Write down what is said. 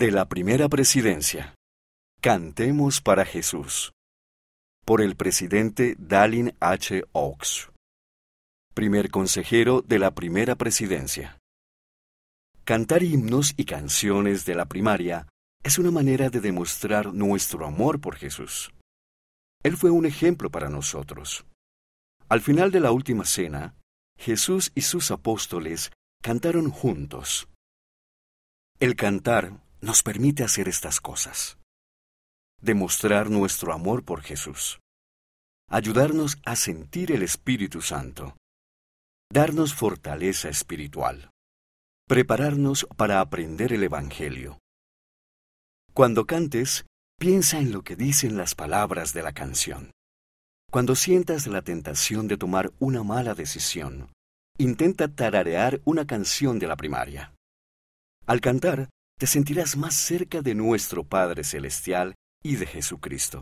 De la primera presidencia. Cantemos para Jesús. Por el presidente Dallin H. Oaks. Primer consejero de la primera presidencia. Cantar himnos y canciones de la primaria es una manera de demostrar nuestro amor por Jesús. Él fue un ejemplo para nosotros. Al final de la última cena, Jesús y sus apóstoles cantaron juntos. El cantar nos permite hacer estas cosas. Demostrar nuestro amor por Jesús. Ayudarnos a sentir el Espíritu Santo. Darnos fortaleza espiritual. Prepararnos para aprender el Evangelio. Cuando cantes, piensa en lo que dicen las palabras de la canción. Cuando sientas la tentación de tomar una mala decisión, intenta tararear una canción de la primaria. Al cantar, te sentirás más cerca de nuestro Padre Celestial y de Jesucristo.